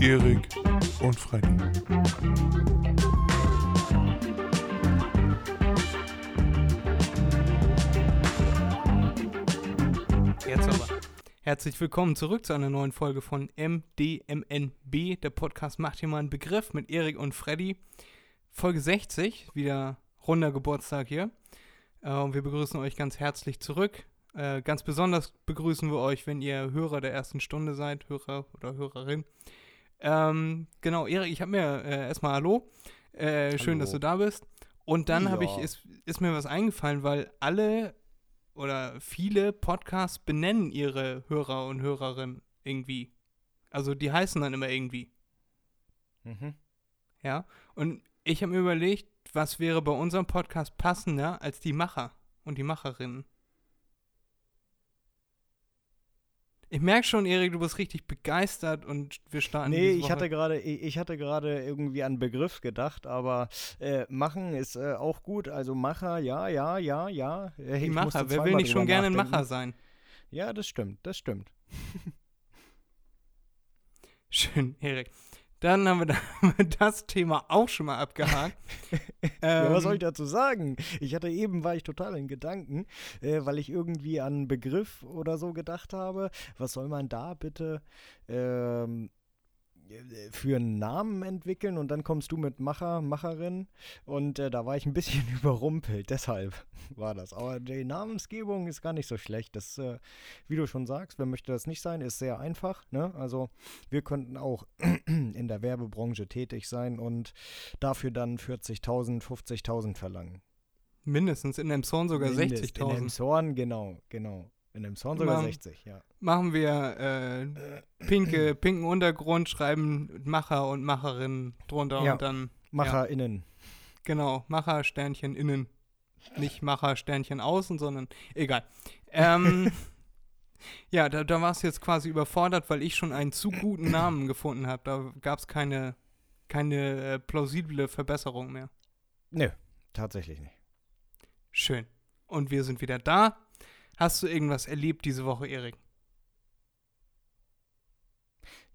Erik und Freddy. Jetzt aber. Herzlich willkommen zurück zu einer neuen Folge von MDMNB. Der Podcast macht hier mal einen Begriff mit Erik und Freddy. Folge 60, wieder runder Geburtstag hier. Äh, und wir begrüßen euch ganz herzlich zurück. Äh, ganz besonders begrüßen wir euch, wenn ihr Hörer der ersten Stunde seid, Hörer oder Hörerin. Ähm, genau, Erik, ich habe mir äh, erstmal Hallo. Äh, schön, Hallo. dass du da bist. Und dann habe ich, Ja. ist, ist mir was eingefallen, weil alle oder viele Podcasts benennen ihre Hörer und Hörerinnen irgendwie. Also die heißen dann immer irgendwie. Mhm. Ja. Und ich habe mir überlegt, was wäre bei unserem Podcast passender als die Macher und die Macherinnen. Ich merke schon, Erik, du bist richtig begeistert und wir starten Nee, ich hatte gerade, ich hatte gerade irgendwie an Begriff gedacht, aber äh, machen ist äh, auch gut. Also Macher, ja, ja, ja, ja. Äh, die Macher. Wer will nicht schon gerne ein. Macher sein? Ja, das stimmt, das stimmt. Schön, Erik. Dann haben wir da- das Thema auch schon mal abgehakt. ja, was Ähm, soll ich dazu sagen? Ich hatte eben, war ich total in Gedanken, äh, weil ich irgendwie an einen Begriff oder so gedacht habe. Was soll man da bitte ähm, äh, für einen Namen entwickeln? Und dann kommst du mit Macher, Macherin. Und äh, da war ich ein bisschen überrumpelt. Deshalb war das. Aber die Namensgebung ist gar nicht so schlecht. Das, äh, wie du schon sagst, wer möchte das nicht sein, ist sehr einfach. Ne? Also wir könnten auch in der Werbebranche tätig sein und dafür dann 40.000, 50.000 verlangen. Mindestens in dem Zorn sogar Mindest. In 60.000. dem Zorn, genau, genau. In dem Zorn sogar Mam- 60, ja. Machen wir äh, pinke, pinken Untergrund, schreiben Macher und Macherinnen drunter Ja. und dann, MacherInnen. genau, Macher, Sternchen innen. Nicht Macher, Sternchen außen, sondern egal. Ähm, ja, da, da warst du jetzt quasi überfordert, weil ich schon einen zu guten Namen gefunden habe. Da gab es keine, keine äh, plausible Verbesserung mehr. Nö, tatsächlich nicht. Schön. Und wir sind wieder da. Hast du irgendwas erlebt diese Woche, Erik?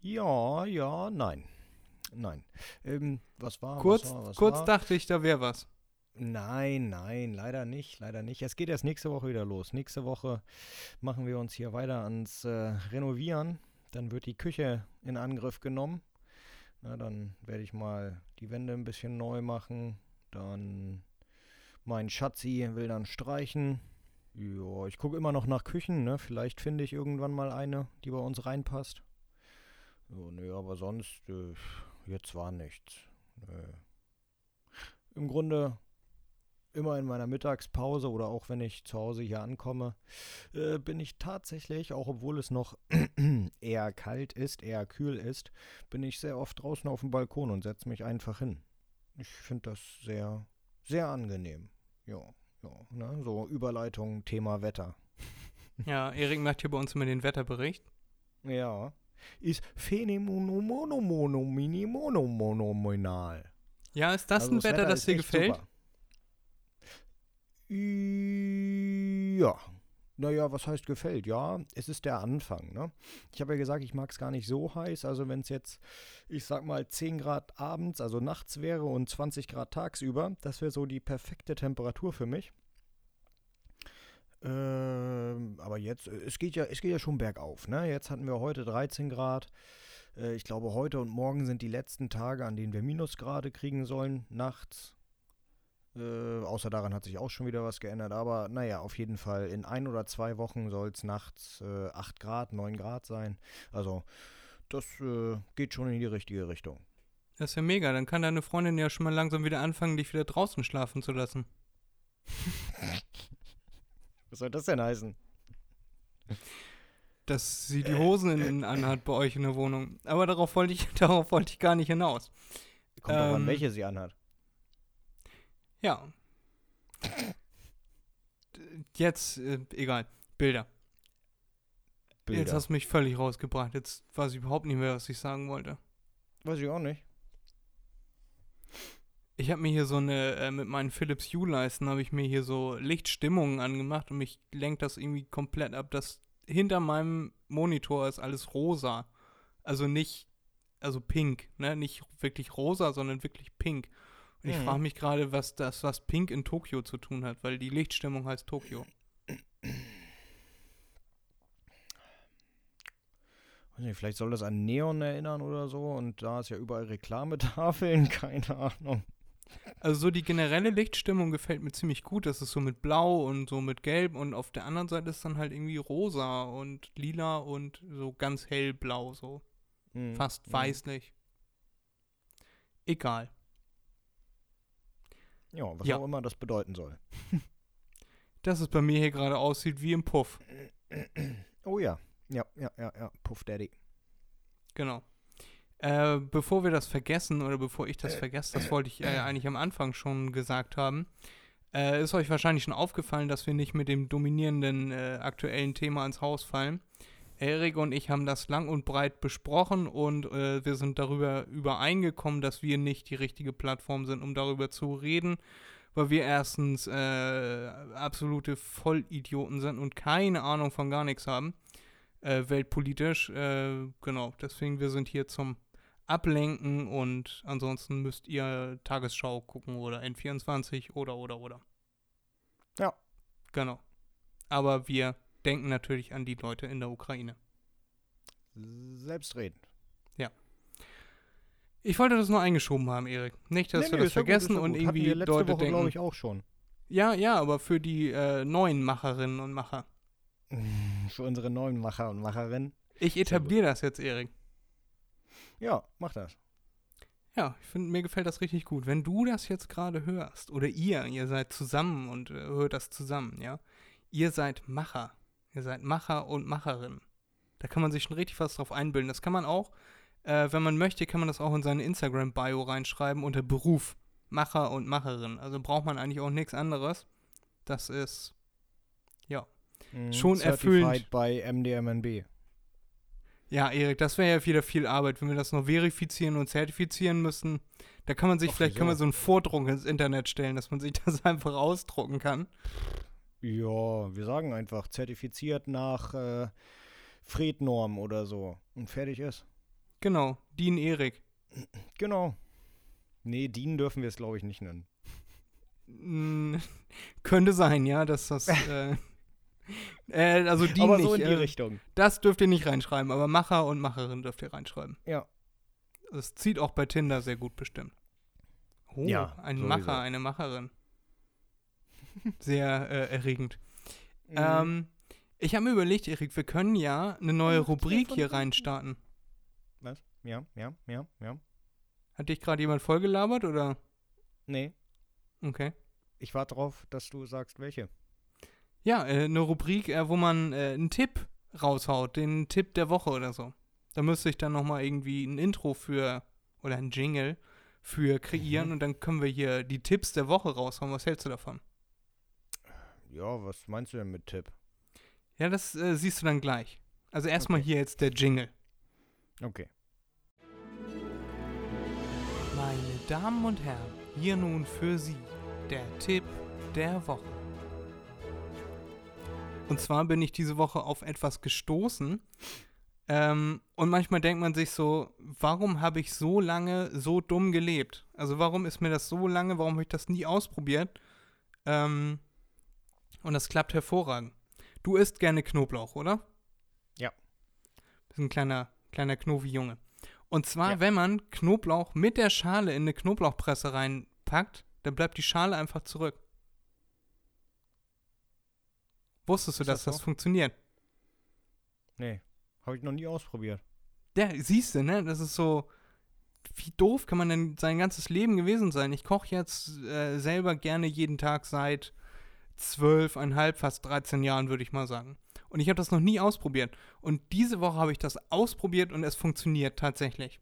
Ja, ja, nein. Nein. Ähm, was war? Kurz, was war, was kurz war? dachte ich, da wäre was. Nein, nein, leider nicht, leider nicht. Es geht erst nächste Woche wieder los. Nächste Woche machen wir uns hier weiter ans äh, Renovieren. Dann wird die Küche in Angriff genommen. Na, dann werde ich mal die Wände ein bisschen neu machen. Dann mein Schatzi will dann streichen. Ja, ich gucke immer noch nach Küchen, ne? Vielleicht finde ich irgendwann mal eine, die bei uns reinpasst. Ja, nö, aber sonst, äh, jetzt war nichts. Nö. Im Grunde immer in meiner Mittagspause oder auch wenn ich zu Hause hier ankomme, äh, bin ich tatsächlich, auch obwohl es noch eher kalt ist, eher kühl ist, bin ich sehr oft draußen auf dem Balkon und setze mich einfach hin. Ich finde das sehr, sehr angenehm. Ja, ja, ne? so Überleitung, Thema Wetter. Ja, Erik macht hier bei uns immer den Wetterbericht. Ja. Ist phänomonomonomini-monomonomonal. Ja, ist das Also ein Wetter, das ist dir gefällt? super. Ja. Naja, was heißt gefällt? Ja, es ist der Anfang. Ne? Ich habe ja gesagt, ich mag es gar nicht so heiß. Also wenn es jetzt, ich sag mal, 10 Grad abends, also nachts wäre und 20 Grad tagsüber, das wäre so die perfekte Temperatur für mich. Ähm, aber jetzt, äh, es geht ja, es geht ja schon bergauf. Ne? Jetzt hatten wir heute 13 Grad. Äh, ich glaube, heute und morgen sind die letzten Tage, an denen wir Minusgrade kriegen sollen, nachts. Äh, außer daran hat sich auch schon wieder was geändert. Aber naja, auf jeden Fall in ein oder zwei Wochen soll es nachts äh, 8 Grad, 9 Grad sein. Also das äh, geht schon in die richtige Richtung. Das ist ja mega. Dann kann deine Freundin ja schon mal langsam wieder anfangen, dich wieder draußen schlafen zu lassen. Was soll das denn heißen? Dass sie die Hosen innen anhat bei euch in der Wohnung. Aber darauf wollte ich, darauf wollte ich gar nicht hinaus. Kommt auch an, Ähm, welche sie anhat. Ja. Jetzt, äh, egal. Bilder. Bilder. Jetzt hast du mich völlig rausgebracht. Jetzt weiß ich überhaupt nicht mehr, was ich sagen wollte. Weiß ich auch nicht. Ich habe mir hier so eine, äh, mit meinen Philips Hue-Leisten habe ich mir hier so Lichtstimmungen angemacht und mich lenkt das irgendwie komplett ab. Das hinter meinem Monitor ist alles rosa. Also nicht, also pink, ne? Nicht wirklich rosa, sondern wirklich pink. Und ich Mhm. frage mich gerade, was das, was Pink in Tokio zu tun hat, weil die Lichtstimmung heißt Tokio. Nicht, vielleicht soll das an Neon erinnern oder so und da ist ja überall Reklametafeln, keine Ahnung. Also so die generelle Lichtstimmung gefällt mir ziemlich gut. Das ist so mit Blau und so mit Gelb und auf der anderen Seite ist dann halt irgendwie rosa und lila und so ganz hellblau, so Mhm. fast Mhm. weißlich. Egal. Ja, was Ja. auch immer das bedeuten soll. Dass es bei mir hier gerade aussieht wie im Puff. Oh ja, ja, ja, ja, ja, Puff Daddy. Genau. Äh, bevor wir das vergessen oder bevor ich das vergesse, das wollte ich äh, eigentlich am Anfang schon gesagt haben, äh, ist euch wahrscheinlich schon aufgefallen, dass wir nicht mit dem dominierenden äh, aktuellen Thema ans Haus fallen. Erik und ich haben das lang und breit besprochen und äh, wir sind darüber übereingekommen, dass wir nicht die richtige Plattform sind, um darüber zu reden, weil wir erstens äh, absolute Vollidioten sind und keine Ahnung von gar nichts haben äh, weltpolitisch. Äh, genau, deswegen wir sind hier zum Ablenken und ansonsten müsst ihr Tagesschau gucken oder N24 oder oder oder. Ja. Genau. Aber wir denken natürlich an die Leute in der Ukraine. Selbstredend. Ich wollte das nur eingeschoben haben, Erik. Nicht, dass Nee, wir nee, das ja gut, vergessen ja und gut. Hatten irgendwie wir letzte Leute Woche, glaube denken. ich, auch schon. Ja, ja, aber für die äh, neuen Macherinnen und Macher. Für unsere neuen Macher und Macherinnen. Ich etabliere das jetzt, Erik. Ja, mach das. Ja, ich finde, mir gefällt das richtig gut. Wenn du das jetzt gerade hörst, oder ihr, ihr seid zusammen und äh, hört das zusammen, ja, ihr seid Macher. Ihr seid Macher und Macherin. Da kann man sich schon richtig was drauf einbilden. Das kann man auch, äh, wenn man möchte, kann man das auch in seine Instagram-Bio reinschreiben unter Beruf. Macher und Macherin. Also braucht man eigentlich auch nichts anderes. Das ist, Mhm. Schon Certified erfüllend. bei MDMNB. ja, Erik, das wäre ja wieder viel Arbeit, wenn wir das noch verifizieren und zertifizieren müssen. Da kann man sich, Ach, vielleicht kann man so einen Vordruck ins Internet stellen, dass man sich das einfach ausdrucken kann. Ja, wir sagen einfach zertifiziert nach äh, Fred-Norm oder so. Und fertig ist. Genau, Dean Erik. Genau. Nee, DIN dürfen wir es, glaube ich, nicht nennen. Mm, könnte sein, ja, dass das. Äh, äh, also Dean Aber nicht. so in die äh, Richtung. das dürft ihr nicht reinschreiben, aber Macher und Macherin dürft ihr reinschreiben. Ja. Das zieht auch bei Tinder sehr gut bestimmt. Oh, Ja, ein sowieso. Macher, eine Macherin. Sehr äh, erregend. Mhm. Ähm, ich habe mir überlegt, Erik, wir können ja eine neue Ja, Rubrik hier reinstarten. Was? Ja, ja, ja, ja. Hat dich gerade jemand vollgelabert oder? Nee, Okay. ich warte darauf, dass du sagst, welche. Ja, äh, eine Rubrik, äh, wo man äh, einen Tipp raushaut, den Tipp der Woche oder so. Da müsste ich dann nochmal irgendwie ein Intro für oder ein Jingle für kreieren Mhm. und dann können wir hier die Tipps der Woche raushauen. Was hältst du davon? Ja, was meinst du denn mit Tipp? Ja, das äh, siehst du dann gleich. Also erstmal hier jetzt der Jingle. Okay. Meine Damen und Herren, hier nun für Sie der Tipp der Woche. Und zwar bin ich diese Woche auf etwas gestoßen. Ähm, und manchmal denkt man sich so, warum habe ich so lange so dumm gelebt? Also warum ist mir das so lange, warum habe ich das nie ausprobiert? Ähm, und das klappt hervorragend. Du isst gerne Knoblauch, oder? Ja. Bist ein kleiner, kleiner Knovi-Junge. Und zwar, Ja. wenn man Knoblauch mit der Schale in eine Knoblauchpresse reinpackt, dann bleibt die Schale einfach zurück. Wusstest du, dass das das, funktioniert? Nee, habe ich noch nie ausprobiert. Ja, siehst du, ne? Das ist so. Wie doof kann man denn sein ganzes Leben gewesen sein? Ich koche jetzt äh, selber gerne jeden Tag seit zwölfeinhalb, fast 13 Jahren, würde ich mal sagen. Und ich habe das noch nie ausprobiert. Und diese Woche habe ich das ausprobiert und es funktioniert tatsächlich.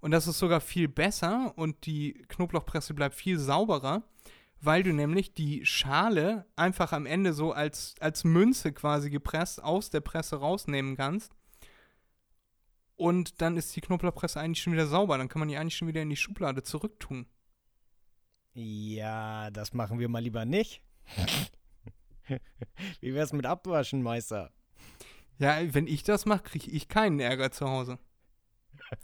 Und das ist sogar viel besser und die Knoblauchpresse bleibt viel sauberer, weil du nämlich die Schale einfach am Ende so als, als Münze quasi gepresst aus der Presse rausnehmen kannst. Und dann ist die Knoblauchpresse eigentlich schon wieder sauber. Dann kann man die eigentlich schon wieder in die Schublade zurücktun. Ja, das machen wir mal lieber nicht. Wie wär's mit Abwaschen, Meister? Ja, wenn ich das mache, kriege ich keinen Ärger zu Hause.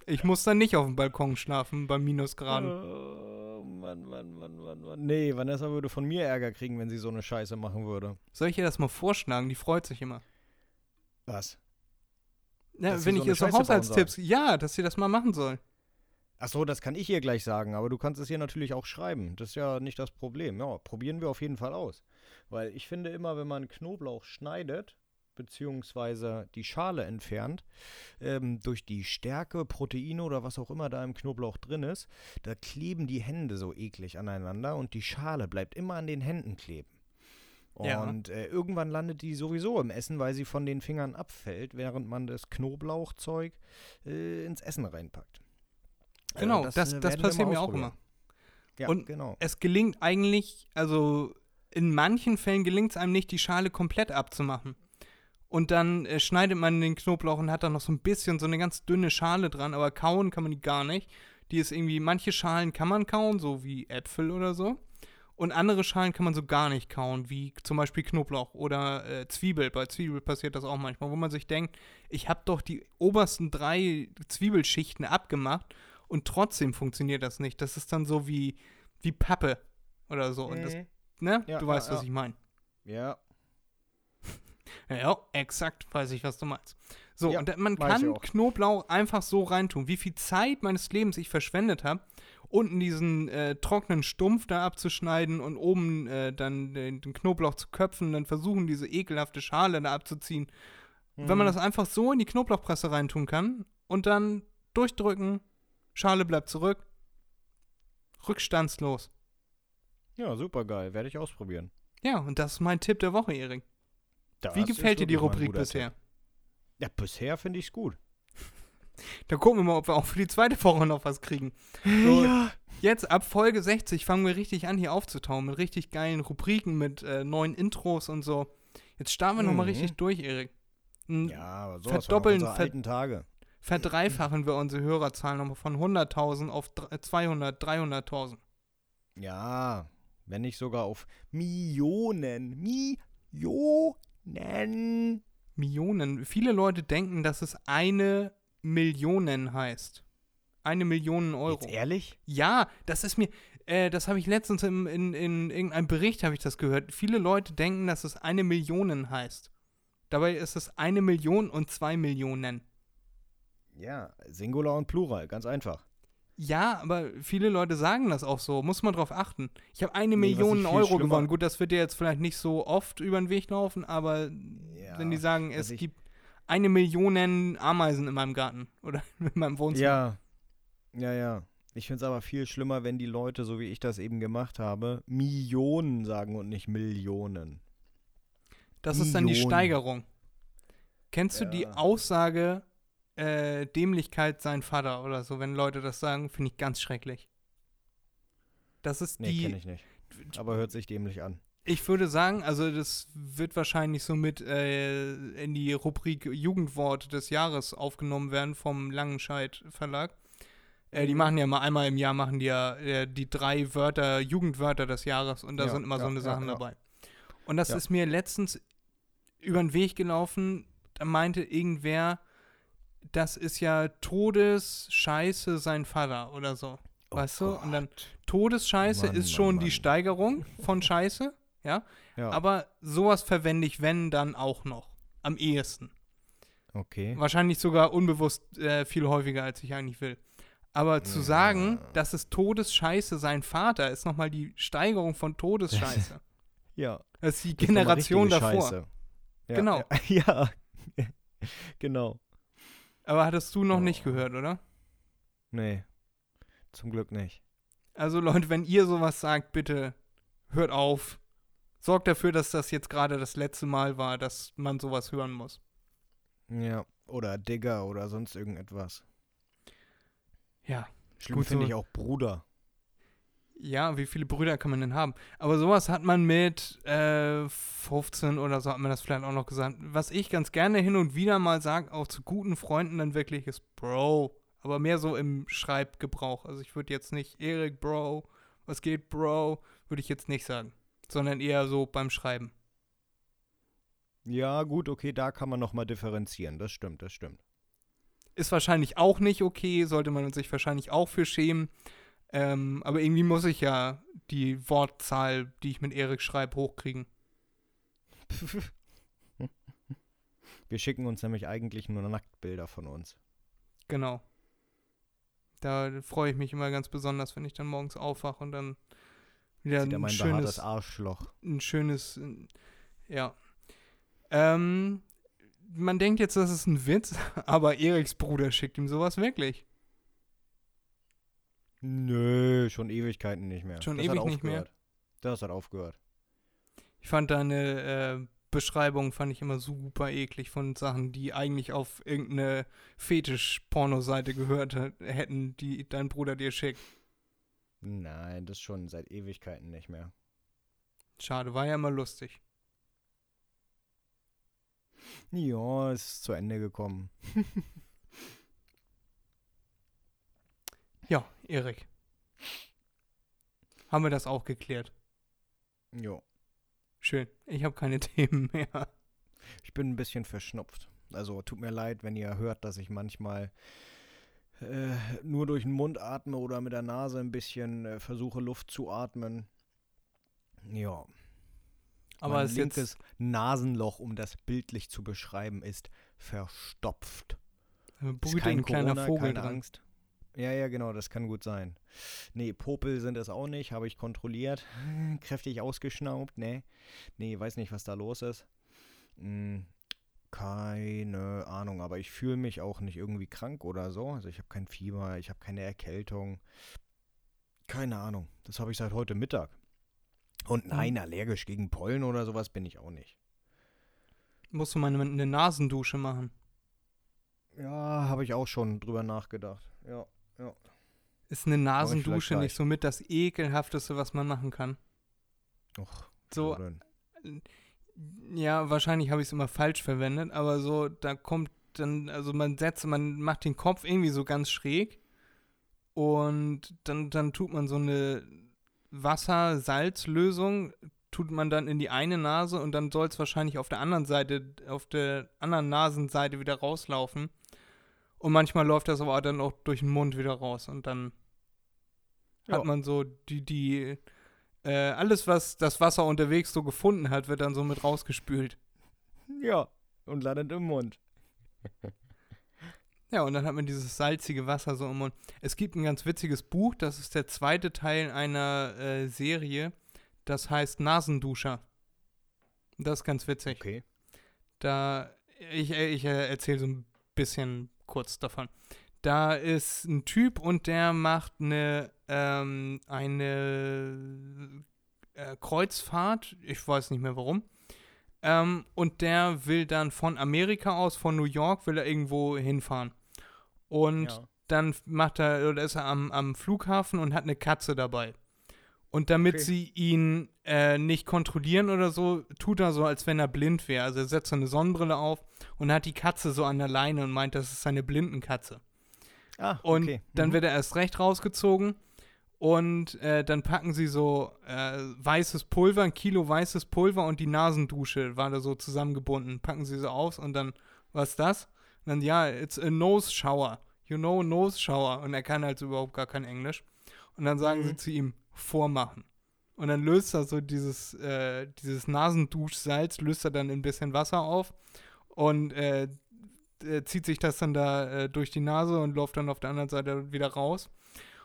Ich muss dann nicht auf dem Balkon schlafen bei Minusgraden. Oh, Mann, Mann, Mann, Mann, Mann. Nee, Vanessa würde von mir Ärger kriegen, wenn sie so eine Scheiße machen würde. Soll ich ihr das mal vorschlagen? Die freut sich immer. Was? Ja, wenn so ich ihr so Haushaltstipps, ja, dass sie das mal machen soll. Ach so, das kann ich ihr gleich sagen, aber du kannst es ihr natürlich auch schreiben. Das ist ja nicht das Problem. Ja, probieren wir auf jeden Fall aus. Weil ich finde immer, wenn man Knoblauch schneidet, beziehungsweise die Schale entfernt, ähm, durch die Stärke, Proteine oder was auch immer da im Knoblauch drin ist, da kleben die Hände so eklig aneinander und die Schale bleibt immer an den Händen kleben. Ja. Und äh, irgendwann landet die sowieso im Essen, weil sie von den Fingern abfällt, während man das Knoblauchzeug äh, ins Essen reinpackt. Also Genau, das, das, äh, wir passiert mir auch immer. Ja, Und genau. Es gelingt eigentlich, also in manchen Fällen gelingt es einem nicht, die Schale komplett abzumachen. Und dann äh, schneidet man den Knoblauch und hat dann noch so ein bisschen so eine ganz dünne Schale dran, aber kauen kann man die gar nicht. Die ist irgendwie, manche Schalen kann man kauen, so wie Äpfel oder so. Und andere Schalen kann man so gar nicht kauen, wie zum Beispiel Knoblauch oder äh, Zwiebel. Bei Zwiebel passiert das auch manchmal, wo man sich denkt, ich habe doch die obersten drei Zwiebelschichten abgemacht und trotzdem funktioniert das nicht. Das ist dann so wie, wie Pappe oder so. Und das, Mhm. ne? Ja, du weißt, ja, was ich meine. Ja, Ja, exakt weiß ich, was du meinst. So, Ja, und man kann auch. Knoblauch einfach so reintun. Wie viel Zeit meines Lebens ich verschwendet habe, unten diesen äh, trockenen Stumpf da abzuschneiden und oben äh, dann den, den Knoblauch zu köpfen, dann versuchen, diese ekelhafte Schale da abzuziehen. Wenn man Mhm. das einfach so in die Knoblauchpresse reintun kann und dann durchdrücken, Schale bleibt zurück, rückstandslos. Ja, super geil. Werde ich ausprobieren. Ja, und das ist mein Tipp der Woche, Erik. Das Wie gefällt dir die Rubrik bisher? Tipp. Ja, bisher finde ich es gut. Da gucken wir mal, ob wir auch für die zweite Woche noch was kriegen. So, Ja. Jetzt ab Folge 60 fangen wir richtig an, hier aufzutauen mit richtig geilen Rubriken, mit äh, neuen Intros und so. Jetzt starten wir nochmal Mhm. richtig durch, Erik. N- Ja, aber sowas Verdoppeln, ver- alten Tage. Verdreifachen wir unsere Hörerzahlen nochmal von 100.000 auf dr- 200, 300.000. Ja, wenn nicht sogar auf Millionen. Millionen. Millionen. Viele Leute denken, dass es eine Million heißt. Eine Million Euro. Jetzt ehrlich? Ja, das ist mir, äh, das habe ich letztens im, in, in irgendeinem Bericht habe ich das gehört. Viele Leute denken, dass es eine Million heißt. Dabei ist es eine Million und zwei Millionen. Ja, Singular und Plural, ganz einfach. Ja, aber viele Leute sagen das auch so. Muss man drauf achten. Ich habe eine Nee, Million Euro gewonnen. Gut, das wird dir jetzt vielleicht nicht so oft über den Weg laufen, aber Ja, wenn die sagen, es gibt eine Million Ameisen in meinem Garten oder in meinem Wohnzimmer. Ja, ja, ja. Ich finde es aber viel schlimmer, wenn die Leute, so wie ich das eben gemacht habe, Millionen sagen und nicht Millionen. Das ist dann die Millionen. Steigerung. Kennst du die Ja. Aussage, äh, Dämlichkeit sein Vater oder so, wenn Leute das sagen, finde ich ganz schrecklich. Das ist Nee, die, kenne ich nicht. Aber hört sich dämlich an. ich würde sagen, also das wird wahrscheinlich so mit äh, in die Rubrik Jugendwort des Jahres aufgenommen werden vom Langenscheid Verlag. Äh, die Mhm. machen ja mal einmal im Jahr, machen die ja äh, die drei Wörter, Jugendwörter des Jahres und da Ja, sind immer so ja, eine ja, Sachen dabei. Und das ist mir letztens über den Weg gelaufen, da meinte irgendwer, das ist ja Todesscheiße sein Vater oder so. Oh weißt du? Und dann. Todesscheiße Mann, ist schon Mann, die Mann. Steigerung von Scheiße, ja? Ja, Aber sowas verwende ich, wenn, dann auch noch. Am ehesten. okay. Wahrscheinlich sogar unbewusst äh, viel häufiger, als ich eigentlich will. Aber zu sagen, Ja. dass es Todesscheiße sein Vater ist, nochmal die Steigerung von Todesscheiße. Ja. Das ist die Generation davor. Scheiße. Ja, Genau. Ja. genau. Aber hattest du noch nicht Oh. gehört, oder? Nee. Zum Glück nicht. Also Leute, wenn ihr sowas sagt, bitte hört auf. Sorgt dafür, dass das jetzt gerade das letzte Mal war, dass man sowas hören muss. Ja. Oder Digger oder sonst irgendetwas. Ja. Schlimm finde so. ich auch Bruder. Ja, wie viele Brüder kann man denn haben? Aber sowas hat man mit äh, 15 oder so hat man das vielleicht auch noch gesagt. Was ich ganz gerne hin und wieder mal sage, auch zu guten Freunden dann wirklich ist Bro. Aber mehr so im Schreibgebrauch. Also ich würde jetzt nicht Erik, Bro, was geht, Bro, würde ich jetzt nicht sagen. Sondern eher so beim Schreiben. Ja, gut, okay, da kann man nochmal differenzieren. Das stimmt, das stimmt. ist wahrscheinlich auch nicht okay, sollte man sich wahrscheinlich auch für schämen. Ähm, aber irgendwie muss ich ja die Wortzahl, die ich mit Erik schreibe, hochkriegen. Wir schicken uns nämlich eigentlich nur Nacktbilder von uns. Genau. Da freue ich mich immer ganz besonders, wenn ich dann morgens aufwache und dann wieder Sieht ein mein schönes, Arschloch. ein schönes, ja. Ähm, man denkt jetzt, das ist ein Witz, aber Eriks Bruder schickt ihm sowas wirklich. Nö, schon Ewigkeiten nicht mehr. Schon das hat ewig nicht mehr? aufgehört. Das hat aufgehört. Ich fand deine äh, Beschreibung fand ich immer super eklig von Sachen, die eigentlich auf irgendeine Fetisch-Porno-Seite gehört hä- hätten, die dein Bruder dir schickt. Nein, das schon seit Ewigkeiten nicht mehr. Schade, war ja immer lustig. Ja, es ist zu Ende gekommen. Ja, Erik. Haben wir das auch geklärt? Jo. Schön. Ich habe keine Themen mehr. Ich bin ein bisschen verschnupft. Also tut mir leid, wenn ihr hört, dass ich manchmal äh, nur durch den Mund atme oder mit der Nase ein bisschen äh, versuche, Luft zu atmen. Ja. Aber mein linkes Nasenloch, um das bildlich zu beschreiben, ist verstopft. äh, Ist kein ein kleiner Corona, Vogel keine dran. Angst. Ja, ja, genau, das kann gut sein. Nee, Popel sind es auch nicht, habe ich kontrolliert. Kräftig ausgeschnaubt, nee. Nee, weiß nicht, was da los ist. Hm, keine Ahnung, aber ich fühle mich auch nicht irgendwie krank oder so. Also ich habe kein Fieber, ich habe keine Erkältung. Keine Ahnung, das habe ich seit heute Mittag. Und nein, allergisch gegen Pollen oder sowas bin ich auch nicht. Musst du mal eine, eine Nasendusche machen. Ja, habe ich auch schon drüber nachgedacht. Ja, ja. Ist eine Nasendusche nicht so mit das ekelhafteste, was man machen kann? Och, So, ja, wahrscheinlich habe ich es immer falsch verwendet, aber so, da kommt dann, also man setzt, man macht den Kopf irgendwie so ganz schräg und dann, dann tut man so eine Wasser-Salz-Lösung, tut man dann in die eine Nase und dann soll es wahrscheinlich auf der anderen Seite, auf der anderen Nasenseite wieder rauslaufen. Und manchmal läuft das aber dann auch durch den Mund wieder raus und dann Ja. hat man so die, die, äh, alles, was das Wasser unterwegs so gefunden hat, wird dann so mit rausgespült. Ja, und landet im Mund. Ja, und dann hat man dieses salzige Wasser so im Mund. Es gibt ein ganz witziges Buch, das ist der zweite Teil einer äh, Serie, das heißt Nasenduscher. Das ist ganz witzig. Okay. Da, ich, äh, ich äh, erzähle so ein bisschen kurz davon. Da ist ein Typ und der macht eine, ähm, eine äh, Kreuzfahrt, ich weiß nicht mehr warum. Ähm, und der will dann von Amerika aus, von New York, will er irgendwo hinfahren. Und ja. dann macht er, oder ist er am, am Flughafen und hat eine Katze dabei. Und damit Okay. sie ihn äh, nicht kontrollieren oder so, tut er so, als wenn er blind wäre. Also er setzt so eine Sonnenbrille auf und hat die Katze so an der Leine und meint, das ist seine Blindenkatze. Ah, Und okay. dann Mhm. wird er erst recht rausgezogen und äh, dann packen sie so äh, weißes Pulver, ein Kilo weißes Pulver und die Nasendusche war da so zusammengebunden. Packen sie so aus und dann, was ist das? Und dann, ja, it's a nose shower. You know, nose shower. Und er kann halt so überhaupt gar kein Englisch. Und dann sagen sie Mhm. zu ihm, vormachen. Und dann löst er so dieses, äh, dieses Nasenduschsalz, löst er dann in ein bisschen Wasser auf und äh, äh, zieht sich das dann da äh, durch die Nase und läuft dann auf der anderen Seite wieder raus.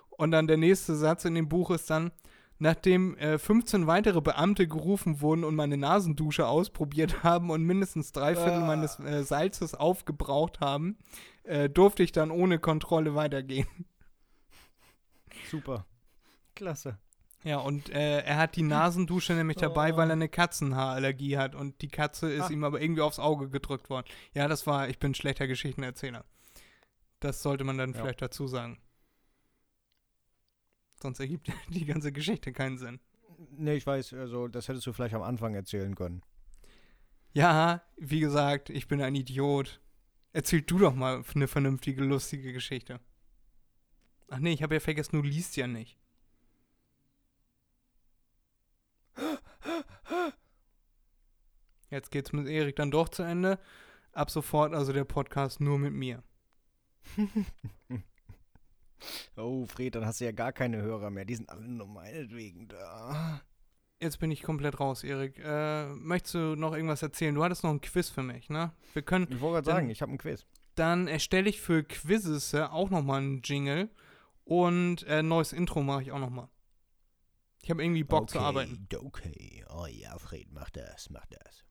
Und dann der nächste Satz in dem Buch ist dann, nachdem äh, 15 weitere Beamte gerufen wurden und meine Nasendusche ausprobiert haben und mindestens drei Viertel Ah. meines äh, Salzes aufgebraucht haben, äh, durfte ich dann ohne Kontrolle weitergehen. Super. Klasse. Ja, und äh, er hat die Nasendusche nämlich dabei, Oh. weil er eine Katzenhaarallergie hat und die Katze ist Ah. ihm aber irgendwie aufs Auge gedrückt worden. Ja, das war, ich bin ein schlechter Geschichtenerzähler. Das sollte man dann Ja. vielleicht dazu sagen. Sonst ergibt die ganze Geschichte keinen Sinn. Nee, ich weiß, also das hättest du vielleicht am Anfang erzählen können. Ja, wie gesagt, ich bin ein Idiot. Erzähl du doch mal eine vernünftige, lustige Geschichte. Ach nee, ich habe ja vergessen, du liest ja nicht. Jetzt geht's mit Erik dann doch zu Ende. Ab sofort also der Podcast nur mit mir. oh, Fred, dann hast du ja gar keine Hörer mehr. Die sind alle nur meinetwegen da. Jetzt bin ich komplett raus, Erik. Äh, möchtest du noch irgendwas erzählen? Du hattest noch ein Quiz für mich, ne? Wir können. Ich wollte gerade sagen, ich habe einen Quiz. Dann erstelle ich für Quizzes äh, auch nochmal einen Jingle und äh, neues Intro mache ich auch nochmal. Ich habe irgendwie Bock zu arbeiten. Okay, oh ja, Fred, mach das, mach das.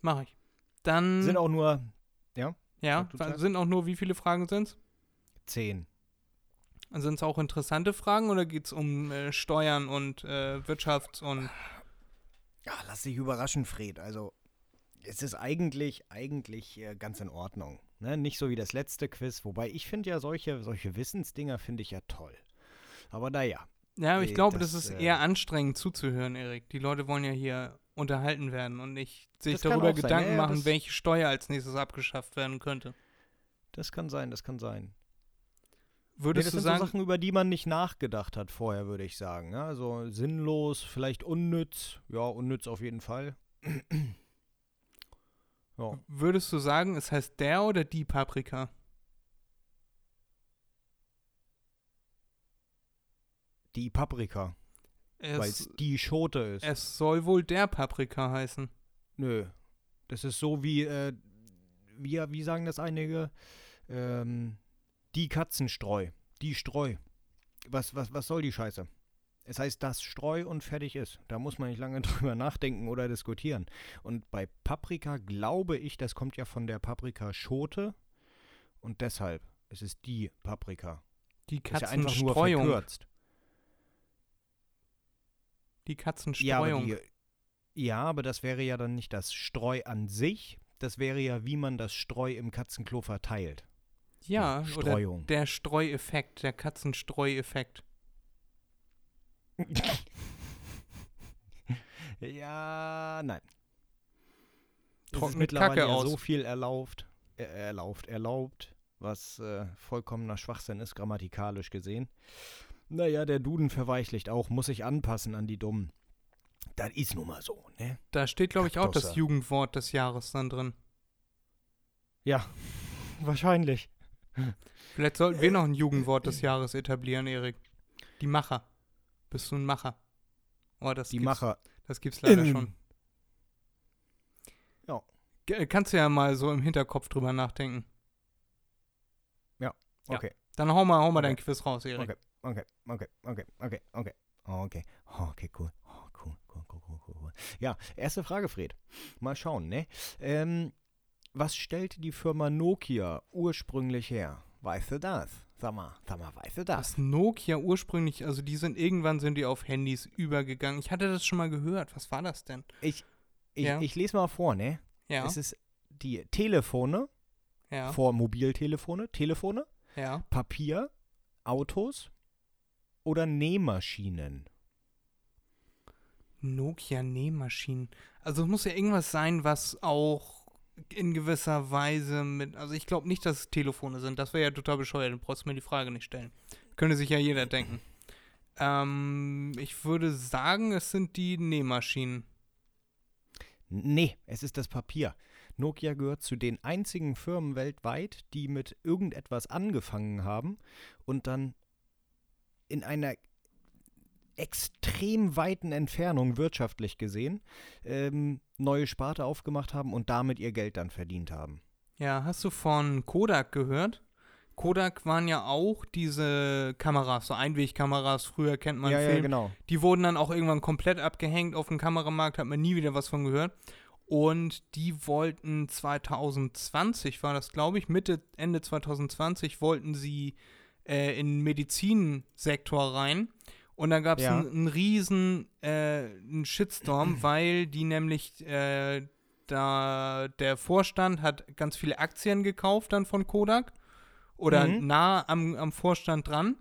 Mache ich. Dann. Sind auch nur ja, zuerst. sind auch nur, wie viele Fragen sind es? zehn. Sind es auch interessante Fragen oder geht es um äh, Steuern und äh, Wirtschafts- und. Ja, lass dich überraschen, Fred. Also, es ist eigentlich, eigentlich äh, ganz in Ordnung. Ne? Nicht so wie das letzte Quiz, wobei ich finde ja solche, solche Wissensdinger finde ich ja toll. Aber naja, Ja, aber ich Äh, glaube, das, das, ist äh, eher anstrengend zuzuhören, Erik. Die Leute wollen ja hier unterhalten werden und nicht sich Das darüber. Gedanken Ja, ja, machen, welche Steuer als nächstes abgeschafft werden könnte. das kann sein, das kann sein. Nee, Würdest das du sind sagen, so Sachen, über die man nicht nachgedacht hat vorher, würde ich sagen. Ja, also sinnlos, vielleicht unnütz. Ja, unnütz auf jeden Fall. ja. würdest du sagen, es heißt der oder die Paprika? Die Paprika, weil Es, die Schote ist. es soll wohl der Paprika heißen. Nö. Das ist so wie, äh, wie, wie sagen das einige? Ähm, die Katzenstreu. Die Streu. Was, was, was soll die Scheiße? Es heißt das Streu und fertig ist. Da muss man nicht lange drüber nachdenken oder diskutieren. Und bei Paprika glaube ich, das kommt ja von der Paprikaschote. Und deshalb, es ist die Paprika. Die Das ist ja einfach nur Katzenstreuung. verkürzt. Die Ja aber, Katzenstreuung. die, ja, aber das wäre ja dann nicht das Streu an sich. Das wäre ja, wie man das Streu im Katzenklo verteilt. ja, Die oder Streuung. der Streueffekt, der Katzenstreueffekt. Ja, nein. Mit mittlerweile Kacke ja aus. so viel erlaubt, äh, erlaubt, erlaubt, was äh, vollkommener Schwachsinn ist, grammatikalisch gesehen. Naja, der Duden verweichlicht auch, muss sich anpassen an die Dummen. Das ist nun mal so, ne? Da steht, glaube ich, auch das. Jugendwort des Jahres dann drin. Ja, wahrscheinlich. Vielleicht sollten wir noch ein Jugendwort des Jahres etablieren, Erik. Die Macher. Bist du ein Macher? Oh, das Die gibt's, Macher. Das gibt's leider schon. Ja. Ge- Kannst du ja mal so im Hinterkopf drüber nachdenken. Ja. Okay. Dann hau mal, hau mal Okay. dein Quiz raus, Erik. Okay, okay, okay, okay, okay, okay. Okay, okay, cool. Oh, cool, cool, cool, cool, cool, cool. Ja, erste Frage, Fred. Mal schauen, ne? Ähm, was stellte die Firma Nokia ursprünglich her? Weißt du das? Sag mal, sag mal, weißt du das? Was Nokia ursprünglich, also die sind irgendwann sind die auf Handys übergegangen. Ich hatte das schon mal gehört. Was war das denn? Ich, Ja. ich lese mal vor, ne? Ja, Es ist die Telefone, ja, vor Mobiltelefone, Telefone, ja. Papier, Autos oder Nähmaschinen. Nokia Nähmaschinen. Also es muss ja irgendwas sein, was auch in gewisser Weise mit. Also ich glaube nicht, dass es Telefone sind. Das wäre ja total bescheuert. Dann brauchst du mir die Frage nicht stellen. Könnte sich ja jeder denken. Ähm, ich würde sagen, es sind die Nähmaschinen. Nee, es ist das Papier. Nokia gehört zu den einzigen Firmen weltweit, die mit irgendetwas angefangen haben und dann in einer extrem weiten Entfernung wirtschaftlich gesehen ähm, neue Sparte aufgemacht haben und damit ihr Geld dann verdient haben. Ja, hast du von Kodak gehört? Kodak waren ja auch diese Kameras, so Einwegkameras, früher kennt man ja, ja, Film. genau. Die wurden dann auch irgendwann komplett abgehängt auf dem Kameramarkt, hat man nie wieder was von gehört. Und die wollten 2020, war das glaube ich, Mitte, Ende 2020 wollten sie äh, in den Medizinsektor rein. Und da gab es Ja. einen, einen riesen äh, einen Shitstorm, weil die nämlich, äh, da der Vorstand hat ganz viele Aktien gekauft dann von Kodak oder Mhm. nah am, am Vorstand dran.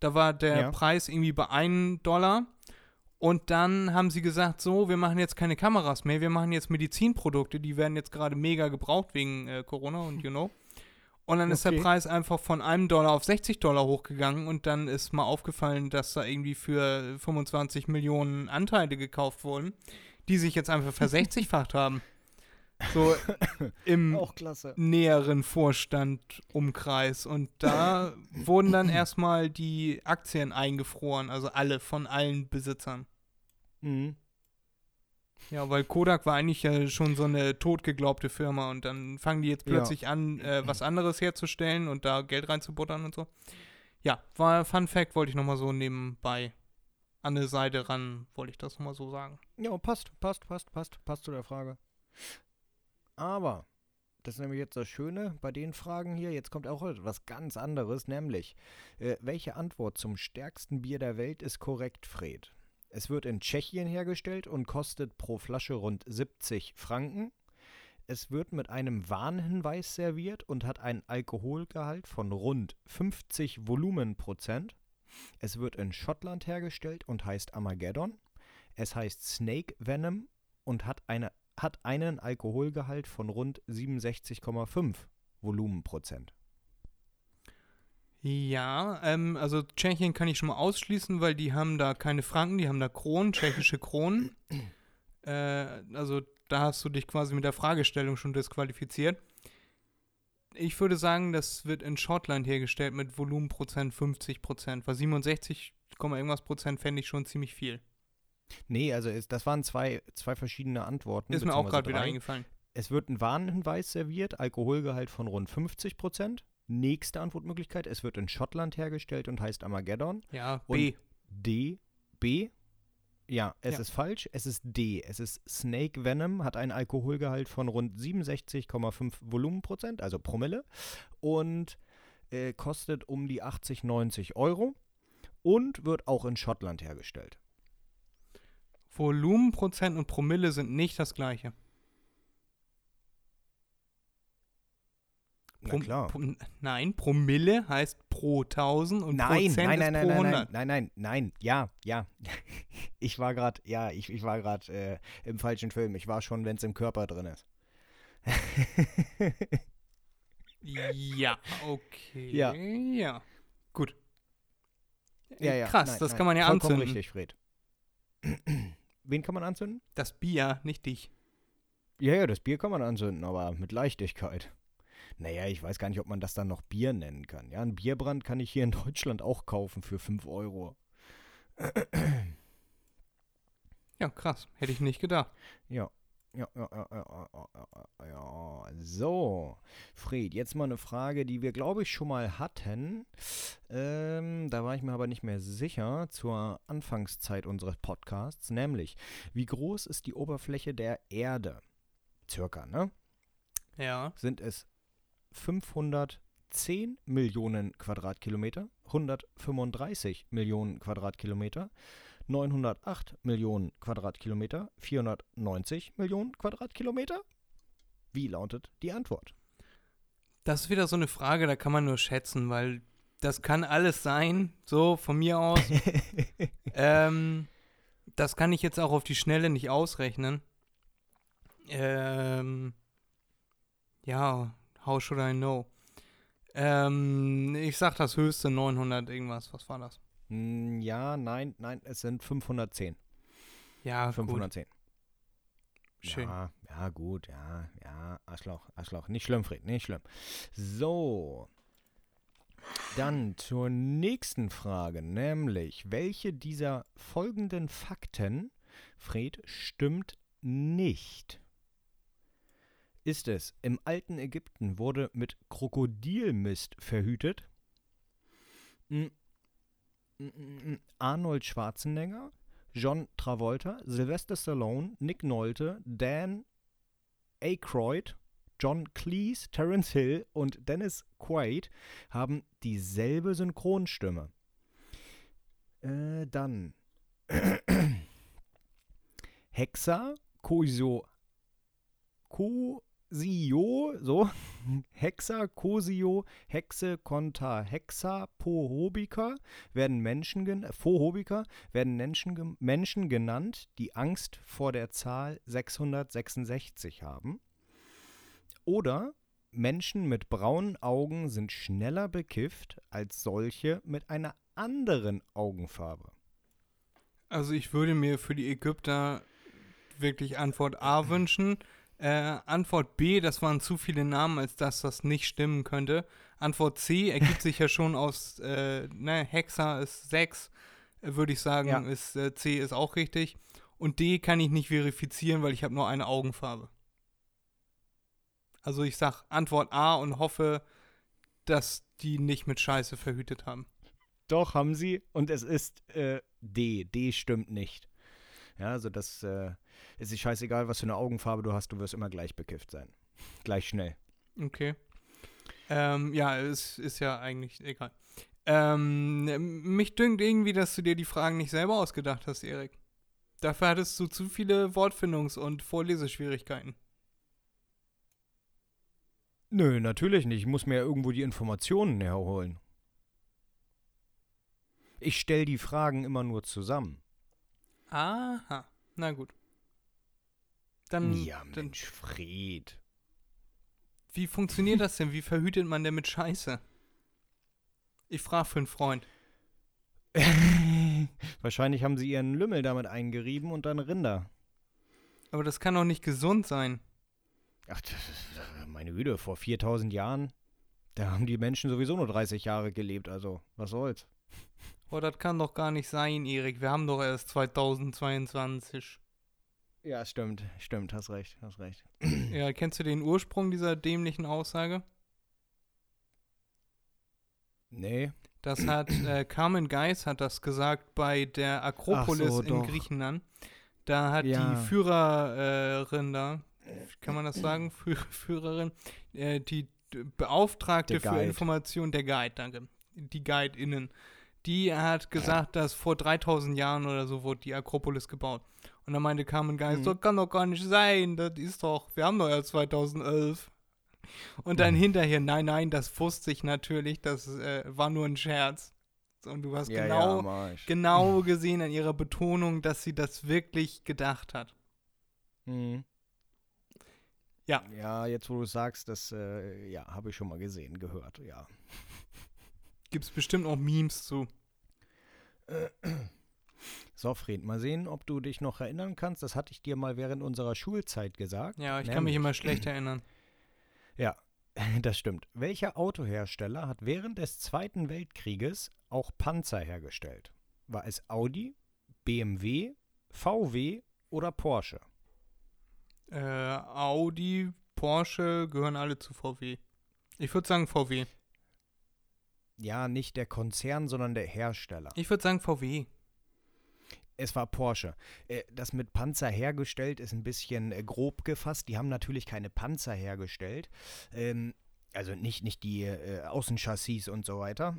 Da war der Ja. Preis irgendwie bei 1 Dollar. Und dann haben sie gesagt, so, wir machen jetzt keine Kameras mehr, wir machen jetzt Medizinprodukte, die werden jetzt gerade mega gebraucht wegen äh, Corona und you know. Und dann ist der Okay. Preis einfach von einem Dollar auf 60 Dollar hochgegangen und dann ist mal aufgefallen, dass da irgendwie für 25 Millionen Anteile gekauft wurden, die sich jetzt einfach versechzigfacht haben. So im näheren Vorstand, Umkreis. Und da wurden dann erstmal die Aktien eingefroren, also alle von allen Besitzern. Mhm. Ja, weil Kodak war eigentlich ja schon so eine totgeglaubte Firma und dann fangen die jetzt Ja. plötzlich an, äh, was anderes herzustellen und da Geld reinzubuttern und so. Ja, war Fun Fact, wollte ich nochmal so nebenbei an eine Seite ran, wollte ich das nochmal so sagen. Ja, passt, passt, passt, passt, passt zu der Frage. Aber, das ist nämlich jetzt das Schöne bei den Fragen hier, jetzt kommt auch etwas ganz anderes, nämlich, äh, welche Antwort zum stärksten Bier der Welt ist korrekt, Fred? Es wird in Tschechien hergestellt und kostet pro Flasche rund 70 Franken. Es wird mit einem Warnhinweis serviert und hat einen Alkoholgehalt von rund 50 Volumenprozent. Es wird in Schottland hergestellt und heißt Armageddon. Es heißt Snake Venom und hat, eine, hat einen Alkoholgehalt von rund 67,5 Volumenprozent. Ja, ähm, also Tschechien kann ich schon mal ausschließen, weil die haben da keine Franken, die haben da Kronen, tschechische Kronen. äh, also da hast du dich quasi mit der Fragestellung schon disqualifiziert. Ich würde sagen, das wird in Schottland hergestellt mit Volumenprozent 50 Prozent, weil 67, Komma irgendwas Prozent fände ich schon ziemlich viel. Nee, also es, das waren zwei, zwei verschiedene Antworten. Ist mir auch gerade wieder eingefallen. Es wird ein Warnhinweis serviert, Alkoholgehalt von rund 50 Prozent. Nächste Antwortmöglichkeit, es wird in Schottland hergestellt und heißt Armageddon. Ja, Und B. D, B. Ja, es Ja. ist falsch. Es ist D. Es ist Snake Venom, hat einen Alkoholgehalt von rund 67,5 Volumenprozent, also Promille. Und äh, kostet um die 80, 90 Euro. Und wird auch in Schottland hergestellt. Volumenprozent und Promille sind nicht das gleiche. Na Prom- klar. Prom- nein, Promille heißt pro 1000 und Nein, Prozent nein, nein, nein, pro nein, 100. nein, nein, nein, nein, ja, ja. Ich war gerade, ja, ich, ich war gerade äh, im falschen Film. Ich war schon, wenn es im Körper drin ist. Ja, okay. Ja. Ja. Gut. ja, ja. Krass, nein, das nein, kann man ja vollkommen anzünden. richtig, Fred. Wen kann man anzünden? Das Bier, nicht dich. Ja, ja, das Bier kann man anzünden, aber mit Leichtigkeit. Naja, ich weiß gar nicht, ob man das dann noch Bier nennen kann. Ja, ein Bierbrand kann ich hier in Deutschland auch kaufen für 5 Euro. Ja, krass. Hätte ich nicht gedacht. Ja. Ja, ja, ja, ja, ja, ja. So, Fred, jetzt mal eine Frage, die wir, glaube ich, schon mal hatten. Ähm, da war ich mir aber nicht mehr sicher zur Anfangszeit unseres Podcasts, nämlich, wie groß ist die Oberfläche der Erde? Circa, ne? Ja. sind es 510 Millionen Quadratkilometer, 135 Millionen Quadratkilometer, 908 Millionen Quadratkilometer, 490 Millionen Quadratkilometer? Wie lautet die Antwort? Das ist wieder so eine Frage, da kann man nur schätzen, weil das kann alles sein, so von mir aus. ähm, das kann ich jetzt auch auf die Schnelle nicht ausrechnen. Ähm, ja, how should I know? Ähm, ich sag das höchste 900 irgendwas. Was war das? Hm, ja, nein, nein, es sind 510. Ja, 510. gut. Schön. Ja, ja, gut, ja, ja, Arschloch, Arschloch. Nicht schlimm, Fred, nicht schlimm. So. Dann zur nächsten Frage, nämlich, welche dieser folgenden Fakten, Fred, stimmt nicht? Ist es, im alten Ägypten wurde mit Krokodilmist verhütet? Mm, mm, mm, Arnold Schwarzenegger, John Travolta, Sylvester Stallone, Nick Nolte, Dan Aykroyd, John Cleese, Terence Hill und Dennis Quaid haben dieselbe Synchronstimme. Äh, dann Hexa, Koisio, Kosio, so, Hexa, Kosio, Hexe, Konta, Hexa, Pohobica werden Menschen, gen Phohobiker werden Menschen, ge- Menschen genannt, die Angst vor der Zahl 666 haben. Oder Menschen mit braunen Augen sind schneller bekifft als solche mit einer anderen Augenfarbe. Also ich würde mir für die Ägypter wirklich Antwort A wünschen. Äh, Antwort B, das waren zu viele Namen, als dass das nicht stimmen könnte. Antwort C ergibt sich ja schon aus, äh, ne, Hexa ist 6, äh, würde ich sagen, Ja. ist, äh, C ist auch richtig. Und D kann ich nicht verifizieren, weil ich habe nur eine Augenfarbe. Also ich sag Antwort A und hoffe, dass die nicht mit Scheiße verhütet haben. Doch, haben sie. Und es ist äh, D. D stimmt nicht. Ja, also das äh, es ist scheißegal, was für eine Augenfarbe du hast, du wirst immer gleich bekifft sein. Gleich schnell. Okay. Ähm, ja, es ist ja eigentlich egal. Ähm, mich dünkt irgendwie, dass du dir die Fragen nicht selber ausgedacht hast, Erik. Dafür hattest du zu viele Wortfindungs- und Vorleseschwierigkeiten. Nö, natürlich nicht. Ich muss mir ja irgendwo die Informationen herholen. Ich stelle die Fragen immer nur zusammen. Aha. Na gut. Dann, ja, dann Mensch, Fred. wie funktioniert das denn? Wie verhütet man denn mit Scheiße? Ich frage für einen Freund. Wahrscheinlich haben sie ihren Lümmel damit eingerieben und dann Rinder. Aber das kann doch nicht gesund sein. Ach, meine Güte, vor 4000 Jahren, da haben die Menschen sowieso nur 30 Jahre gelebt, also was soll's. Oh, das kann doch gar nicht sein, Erik. Wir haben doch erst 2022. Ja, stimmt, stimmt, hast recht, hast recht. Ja, kennst du den Ursprung dieser dämlichen Aussage? Nee, Das hat äh, Carmen Geis hat das gesagt bei der Akropolis so, in. Griechenland. Da hat Ja. die Führerin da, kann man das sagen, Führ Führerin, äh, die Beauftragte für. Information, der Guide, danke, die Guide-Innen, die hat gesagt, dass vor 3000 Jahren oder so wurde die Akropolis gebaut. Und dann meinte Carmen Geis, Mhm. das kann doch gar nicht sein, das ist doch, wir haben doch ja 2011. Und dann Mhm. hinterher, nein, nein, das wusste ich natürlich, das äh, war nur ein Scherz. Und du hast ja, genau, ja, Marsch. genau gesehen an ihrer Betonung, dass sie das wirklich gedacht hat. Mhm. Ja. Ja, jetzt wo du sagst, das, äh, ja, habe ich schon mal gesehen, gehört, ja. Gibt's bestimmt auch Memes zu. So, Fred, mal sehen, ob du dich noch erinnern kannst. Das hatte ich dir mal während unserer Schulzeit gesagt. Ja, ich kann mich Nämlich- immer schlecht erinnern. Ja, das stimmt. Welcher Autohersteller hat während des Zweiten Weltkrieges auch Panzer hergestellt? War es Audi, BMW, VW oder Porsche? Äh, Audi, Porsche gehören alle zu VW. Ich würde sagen VW. Ja, nicht der Konzern, sondern der Hersteller. Ich würde sagen VW. Es war Porsche. Äh, Das mit Panzer hergestellt ist ein bisschen äh, grob gefasst. Die haben natürlich keine Panzer hergestellt. Ähm, also nicht, nicht die äh, Außenchassis und so weiter.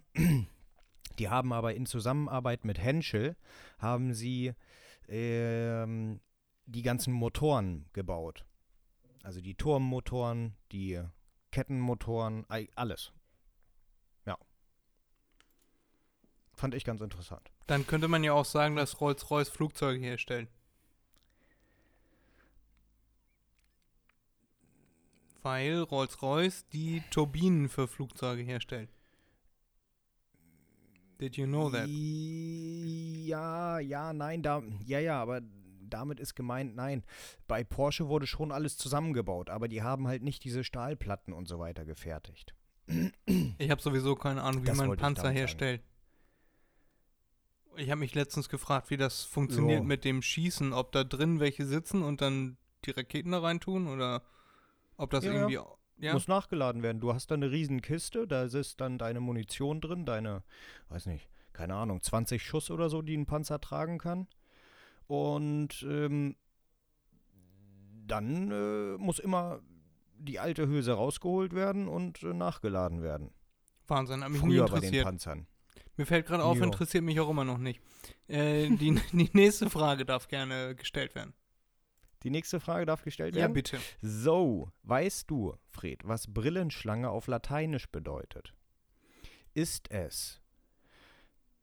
Die haben aber in Zusammenarbeit mit Henschel haben sie ähm, die ganzen Motoren gebaut. Also die Turmmotoren, die Kettenmotoren, alles. Ja. Fand ich ganz interessant. Dann könnte man ja auch sagen, dass Rolls-Royce Flugzeuge herstellt. Weil Rolls-Royce die Turbinen für Flugzeuge herstellt. Did you know that? Ja, ja, nein, da, ja, ja, aber damit ist gemeint, nein. Bei Porsche wurde schon alles zusammengebaut, aber die haben halt nicht diese Stahlplatten und so weiter gefertigt. Ich habe sowieso keine Ahnung, wie Das man Panzer damit sagen. Ich habe mich letztens gefragt, wie das funktioniert Ja. mit dem Schießen, ob da drin welche sitzen und dann die Raketen da rein tun oder ob das Ja, ja. irgendwie ja. Muss nachgeladen werden. Du hast da eine riesen Kiste, da ist dann deine Munition drin, deine, weiß nicht, keine Ahnung, 20 Schuss oder so, die ein Panzer tragen kann. Und ähm, dann äh, muss immer die alte Hülse rausgeholt werden und äh, nachgeladen werden. Wahnsinn, hat mich nie Früher bei den interessiert. Panzern. Mir fällt gerade auf, Jo. interessiert mich auch immer noch nicht. Äh, die, die nächste Frage darf gerne gestellt werden. Die nächste Frage darf gestellt Ja, werden. bitte. So, weißt du, Fred, was Brillenschlange auf Lateinisch bedeutet? Ist es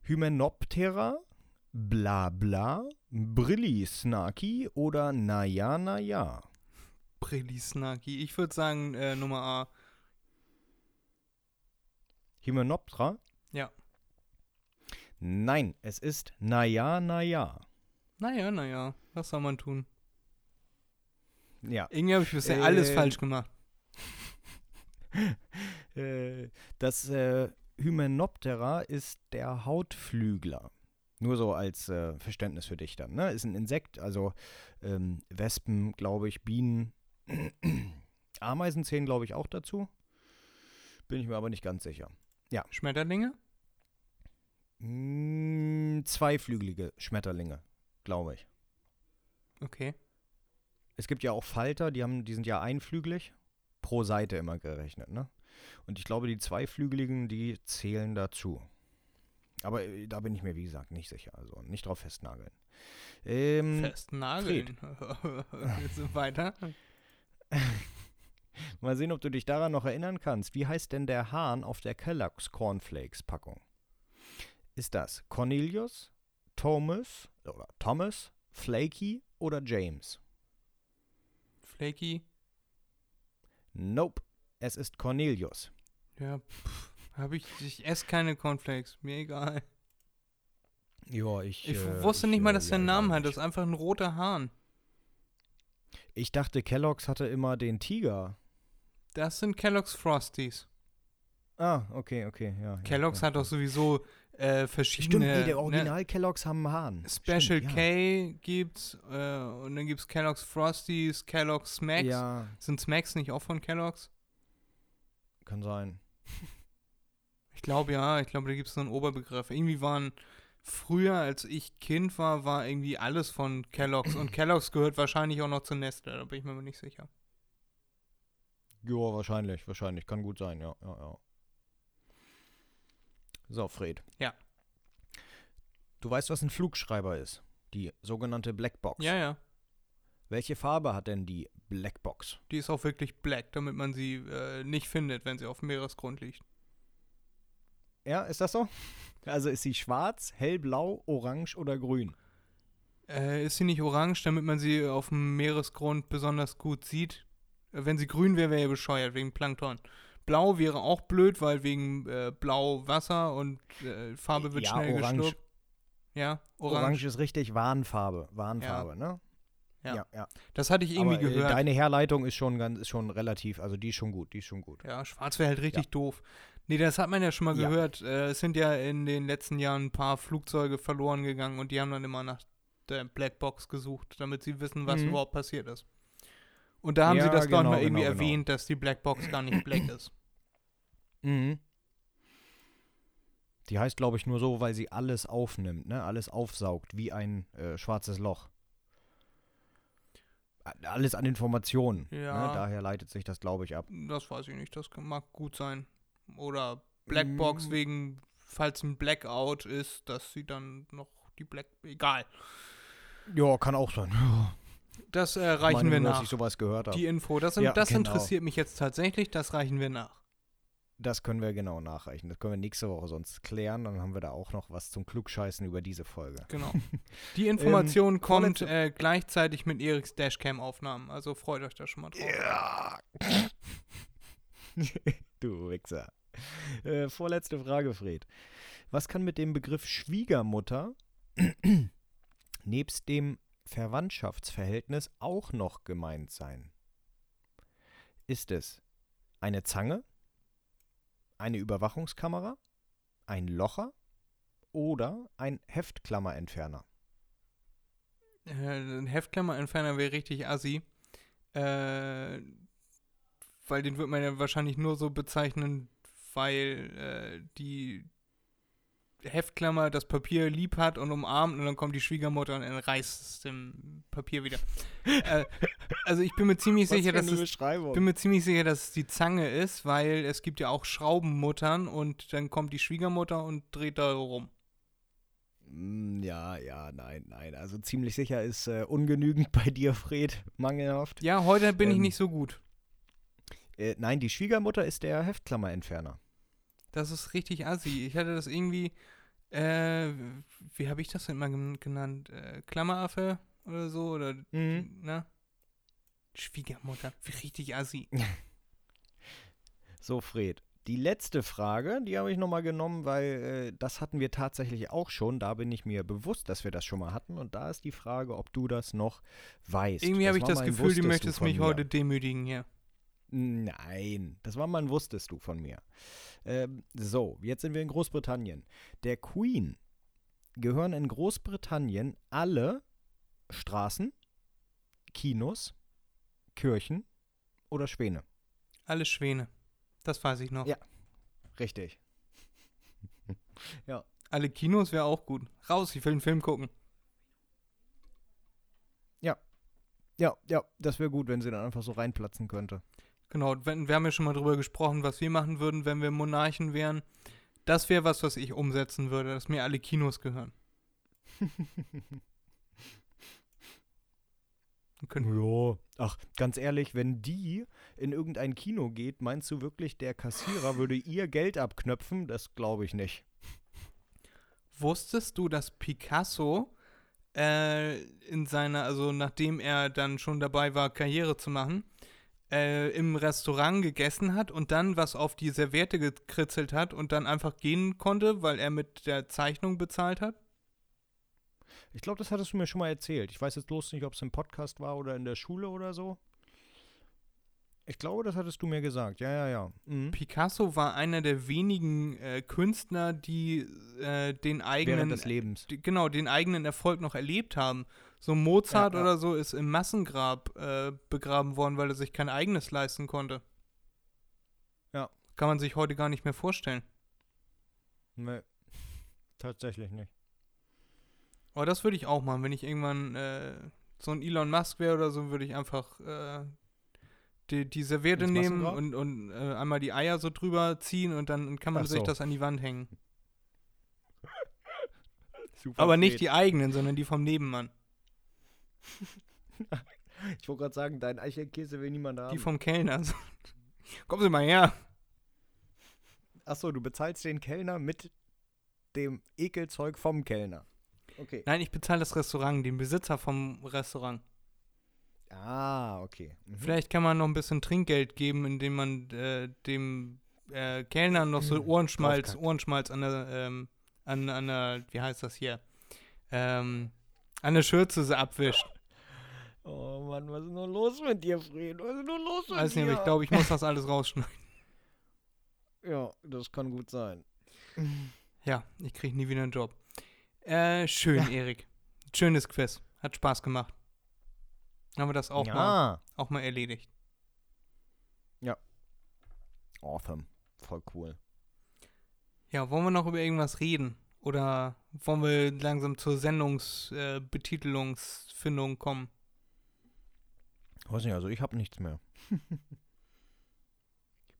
Hymenoptera, bla bla, Brillisnaki oder naja, naja? Brillisnaki. Ich würde sagen, äh, Nummer A. Hymenoptera? Ja. Nein, es ist naja, naja. Naja, naja. Was soll man tun? Ja. Irgendwie habe ich bisher alles Ähm, falsch gemacht. Äh, das äh, Hymenoptera ist der Hautflügler. Nur so als äh, Verständnis für dich dann. Ne? Ist ein Insekt, also ähm, Wespen, glaube ich, Bienen. Ameisen zählen, glaube ich, auch dazu. Bin ich mir aber nicht ganz sicher. Schmetterlinge? Mm, zweiflügelige Schmetterlinge, glaube ich. Okay. Es gibt ja auch Falter, die, haben, die sind ja einflügelig. Pro Seite immer gerechnet, ne? Und ich glaube, die zweiflügeligen, die zählen dazu. Aber äh, da bin ich mir, wie gesagt, nicht sicher. Also nicht drauf festnageln. Ähm, Festnageln. so weiter. mal sehen, ob du dich daran noch erinnern kannst. Wie heißt denn der Hahn auf der Kellogg's Cornflakes Packung? Ist das Cornelius, Thomas oder Thomas, Flaky oder James? Flaky. Nope, es ist Cornelius. Ja, pff, hab ich. Ich esse keine Cornflakes. Mir egal. Ja, ich. Ich äh, wusste ich, nicht mal, äh, dass der ja, einen ich auch Namen hat. Das ist einfach ein roter Hahn. Ich dachte, Kellogg's hatte immer den Tiger. Das sind Kellogg's Frosties. Ah, okay, okay, ja. Kellogg's ja, hat doch sowieso äh, verschiedene. Stimmt, nee, der ne, Original Kellogg's haben Hahn. Special Stimmt, ja. K gibt's äh, und dann gibt's Kellogg's Frosties, Kellogg's Smacks. Ja, Sind Smacks nicht auch von Kellogg's? kann sein. Ich glaube ja, ich glaube, da gibt es so einen Oberbegriff. Irgendwie waren früher, als ich Kind war, war irgendwie alles von Kellogg's und Kellogg's gehört wahrscheinlich auch noch zu Nestle, da bin ich mir nicht sicher. Ja, wahrscheinlich, wahrscheinlich. Kann gut sein, ja, ja, ja. So, Fred. Ja. Du weißt, was ein Flugschreiber ist? Die sogenannte Blackbox. Ja, ja. Welche Farbe hat denn die Blackbox? Die ist auch wirklich black, damit man sie äh, nicht findet, wenn sie auf dem Meeresgrund liegt. Ja, ist das so? Also ist sie schwarz, hellblau, orange oder grün? Äh, ist sie nicht orange, damit man sie auf dem Meeresgrund besonders gut sieht? Äh, wenn sie grün wäre, wäre ja bescheuert, wegen Plankton. Blau wäre auch blöd, weil wegen äh, blau Wasser und äh, Farbe wird Ja, schnell orange. geschluckt. Ja, Orange. orange. ist richtig Warnfarbe. Warnfarbe, ne? Ja. ja. ja. Das hatte ich irgendwie Aber, äh, gehört. Deine Herleitung ist schon ganz, ist schon relativ, also die ist schon gut, die ist schon gut. Ja, schwarz wäre halt richtig doof. Nee, das hat man ja schon mal Ja. gehört. Äh, es sind ja in den letzten Jahren ein paar Flugzeuge verloren gegangen und die haben dann immer nach der Blackbox gesucht, damit sie wissen, was Mhm. überhaupt passiert ist. Und da haben sie Ja, das, glaube ich, genau, mal irgendwie genau, genau. erwähnt, dass die Blackbox gar nicht black ist. Mhm. Die heißt, glaube ich, nur so, weil sie alles aufnimmt, ne? Alles aufsaugt, wie ein äh, schwarzes Loch. Alles an Informationen. Ja. Ne? Daher leitet sich das, glaube ich, ab. Das weiß ich nicht, das mag gut sein. Oder Blackbox Mm. wegen, falls ein Blackout ist, dass sie dann noch die Black. Egal. Ja, kann auch sein. Ja. Das äh, reichen Meine wir nur, dass nach. ich sowas gehört habe. Die Info, das, Ja, das genau. interessiert mich jetzt tatsächlich, das reichen wir nach. Das können wir genau nachreichen. Das können wir nächste Woche sonst klären. Dann haben wir da auch noch was zum Klugscheißen über diese Folge. Genau. Die Information kommt vorletzte- äh, gleichzeitig mit Eriks Dashcam-Aufnahmen, also freut euch da schon mal drauf. Ja. du Wichser. Äh, vorletzte Frage, Fred. Was kann mit dem Begriff Schwiegermutter nebst dem Verwandtschaftsverhältnis auch noch gemeint sein? Ist es eine Zange, eine Überwachungskamera, ein Locher oder ein Heftklammerentferner? Äh, ein Heftklammerentferner wäre richtig assi. Äh, weil den wird man ja wahrscheinlich nur so bezeichnen, weil äh, die Heftklammer das Papier lieb hat und umarmt und dann kommt die Schwiegermutter und entreißt es dem Papier wieder. äh, also ich bin mir ziemlich sicher, dass es bin mir ziemlich sicher, dass es die Zange ist, weil es gibt ja auch Schraubenmuttern und dann kommt die Schwiegermutter und dreht da rum. Mm, Ja, ja, nein, nein. Also ziemlich sicher ist äh, ungenügend bei dir, Fred, mangelhaft. Ja, heute bin ich Ähm, nicht so gut. Äh, nein, die Schwiegermutter ist der Heftklammerentferner. Das ist richtig assi. Ich hatte das irgendwie, äh, wie habe ich das denn mal gen- genannt? Äh, Klammeraffe oder so? Oder, Mhm. ne? Schwiegermutter. Wie richtig assi. So, Fred, Die letzte Frage, die habe ich nochmal genommen, weil äh, das hatten wir tatsächlich auch schon. Da bin ich mir bewusst, dass wir das schon mal hatten. Und da ist die Frage, ob du das noch weißt. Irgendwie habe ich das Gefühl, du möchtest mich mir. heute demütigen hier. Nein, das war mal Wusstest du von mir. Ähm, so, jetzt sind wir in Großbritannien. Der Queen gehören in Großbritannien alle Straßen, Kinos, Kirchen oder Schwäne. Alles Schwäne. Das weiß ich noch. Ja. Richtig. Alle Kinos wäre auch gut. Raus, ich will einen Film gucken. Ja, ja, das wäre gut, wenn sie dann einfach so reinplatzen könnte. Genau, wenn, wir haben ja schon mal drüber gesprochen, was wir machen würden, wenn wir Monarchen wären. Das wäre was, was ich umsetzen würde, dass mir alle Kinos gehören. Ja. Ach, ganz ehrlich, wenn die in irgendein Kino geht, meinst du wirklich, der Kassierer würde ihr Geld abknöpfen? Das glaube ich nicht. Wusstest du, dass Picasso äh, in seiner, also nachdem er dann schon dabei war, Karriere zu machen, äh, im Restaurant gegessen hat und dann was auf die Serviette gekritzelt hat und dann einfach gehen konnte, weil er mit der Zeichnung bezahlt hat? Ich glaube, das hattest du mir schon mal erzählt. Ich weiß jetzt bloß nicht, ob es im Podcast war oder in der Schule oder so. Ich glaube, das hattest du mir gesagt. Ja, ja, ja. Mhm. Picasso war einer der wenigen äh, Künstler, die äh, den eigenen Während des Lebens. die, genau, den eigenen Erfolg noch erlebt haben. So Mozart Ja, ja. oder so ist im Massengrab äh, begraben worden, weil er sich kein eigenes leisten konnte. Ja. Kann man sich heute gar nicht mehr vorstellen. Nee. Tatsächlich nicht. Aber das würde ich auch machen, wenn ich irgendwann äh, so ein Elon Musk wäre oder so, würde ich einfach äh, die, die Serviette nehmen und, und äh, einmal die Eier so drüber ziehen und dann kann man Ach sich so. das an die Wand hängen. Super Aber nicht spät. die eigenen, sondern die vom Nebenmann. Ich wollte gerade sagen, dein Eichelkäse will niemand haben. Die vom Kellner. Kommen Sie mal her. Achso, du bezahlst den Kellner mit dem Ekelzeug vom Kellner. Okay. Nein, ich bezahle das Restaurant, den Besitzer vom Restaurant. Ah, okay. Mhm. Vielleicht kann man noch ein bisschen Trinkgeld geben, indem man äh, dem äh, Kellner noch so Mhm. Ohrenschmalz. Ohrenschmalz an der, ähm, an, an der, wie heißt das hier? Ähm, an der Schürze abwischt. Oh Mann, was ist nur los mit dir, Fred? Was ist nur los mit Weiß dir? nicht, ich glaube, ich muss das alles rausschneiden. Ja, das kann gut sein. Ja, ich kriege nie wieder einen Job. Äh, schön, Erik. Schönes Quiz. Hat Spaß gemacht. Haben wir das auch, mal, ja. auch mal erledigt. Awesome. Voll cool. Ja, wollen wir noch über irgendwas reden? Oder wollen wir langsam zur Sendungsbetitelungsfindung äh, kommen? Weiß nicht, also ich habe nichts mehr.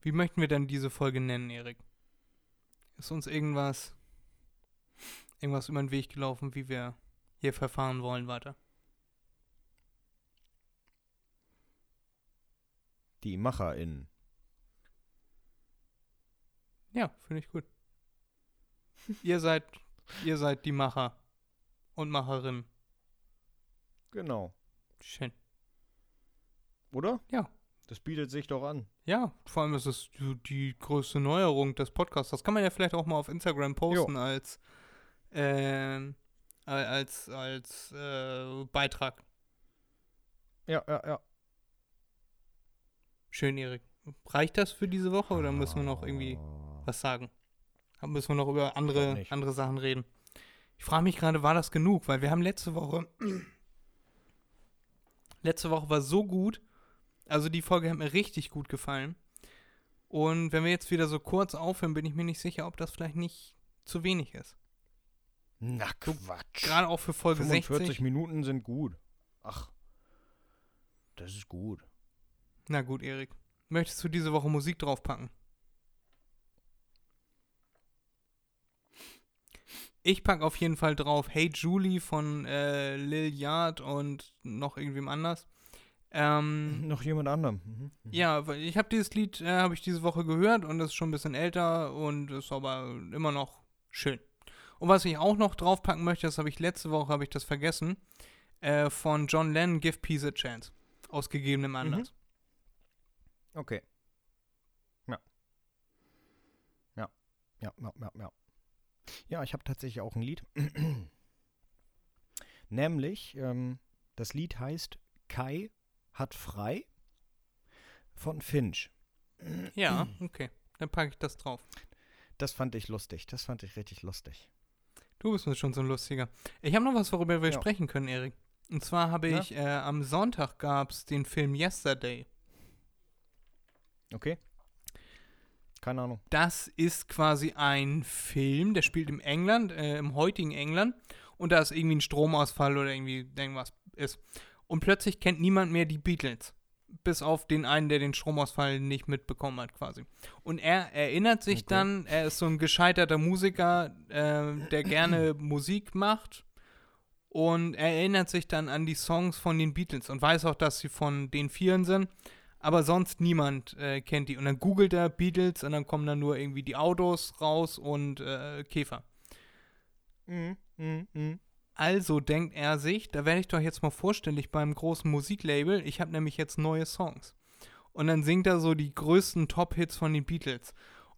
Wie möchten wir denn diese Folge nennen, Erik? Ist uns irgendwas, irgendwas über den Weg gelaufen, wie wir hier verfahren wollen weiter? Die MacherInnen. Ja, finde ich gut. ihr seid, ihr seid die Macher und Macherinnen. Genau. Schön. Oder? Ja. Das bietet sich doch an. Ja, vor allem ist es die, größte Neuerung des Podcasts. Das kann man ja vielleicht auch mal auf Instagram posten als, ähm, al- als, als äh, Beitrag. Ja, ja, ja. Schön, Erik. Reicht das für diese Woche oder müssen wir noch irgendwie was sagen? Dann müssen wir noch über andere, andere Sachen reden. Ich frage mich gerade, war das genug? Weil wir haben letzte Woche. letzte Woche war so gut. Also die Folge hat mir richtig gut gefallen. Und wenn wir jetzt wieder so kurz aufhören, bin ich mir nicht sicher, ob das vielleicht nicht zu wenig ist. Na Quatsch. Gerade auch für Folge 45 60. Minuten sind gut. Ach. Das ist gut. Na gut, Erik. Möchtest du diese Woche Musik draufpacken? Ich packe auf jeden Fall drauf Hey Julie von äh, Lil Yard und noch irgendwem anders. Ähm, Noch jemand anderem. Mhm. Mhm. ja, ich habe dieses Lied, äh, habe ich diese Woche gehört und das ist schon ein bisschen älter und ist aber immer noch schön. Und was ich auch noch draufpacken möchte, das habe ich letzte Woche, habe ich das vergessen, äh, von John Lennon, Give Peace a Chance. Aus gegebenem Anlass. Okay. Ja. Ja, ja, ja, ja. Ja, ich habe tatsächlich auch ein Lied. Nämlich, ähm, das Lied heißt Kai hat frei von Finch. Ja, okay. Dann packe ich das drauf. Das fand ich lustig. Das fand ich richtig lustig. Du bist mir schon so ein lustiger. Ich habe noch was, worüber wir Ja. sprechen können, Erik. Und zwar habe ich, äh, am Sonntag gab es den Film Yesterday. Okay? Keine Ahnung. Das ist quasi ein Film, der spielt im England, äh, im heutigen England. Und da ist irgendwie ein Stromausfall oder irgendwie irgendwas ist. Und plötzlich kennt niemand mehr die Beatles. Bis auf den einen, der den Stromausfall nicht mitbekommen hat, quasi. Und er erinnert sich Okay. dann, er ist so ein gescheiterter Musiker, äh, der gerne Musik macht. Und er erinnert sich dann an die Songs von den Beatles und weiß auch, dass sie von den Vieren sind. Aber sonst niemand äh, kennt die. Und dann googelt er Beatles und dann kommen dann nur irgendwie die Autos raus und äh, Käfer. Mhm, mhm, mhm. Also denkt er sich, da werde ich doch jetzt mal vorstellig beim großen Musiklabel. Ich habe nämlich jetzt neue Songs. Und dann singt er so die größten Top-Hits von den Beatles.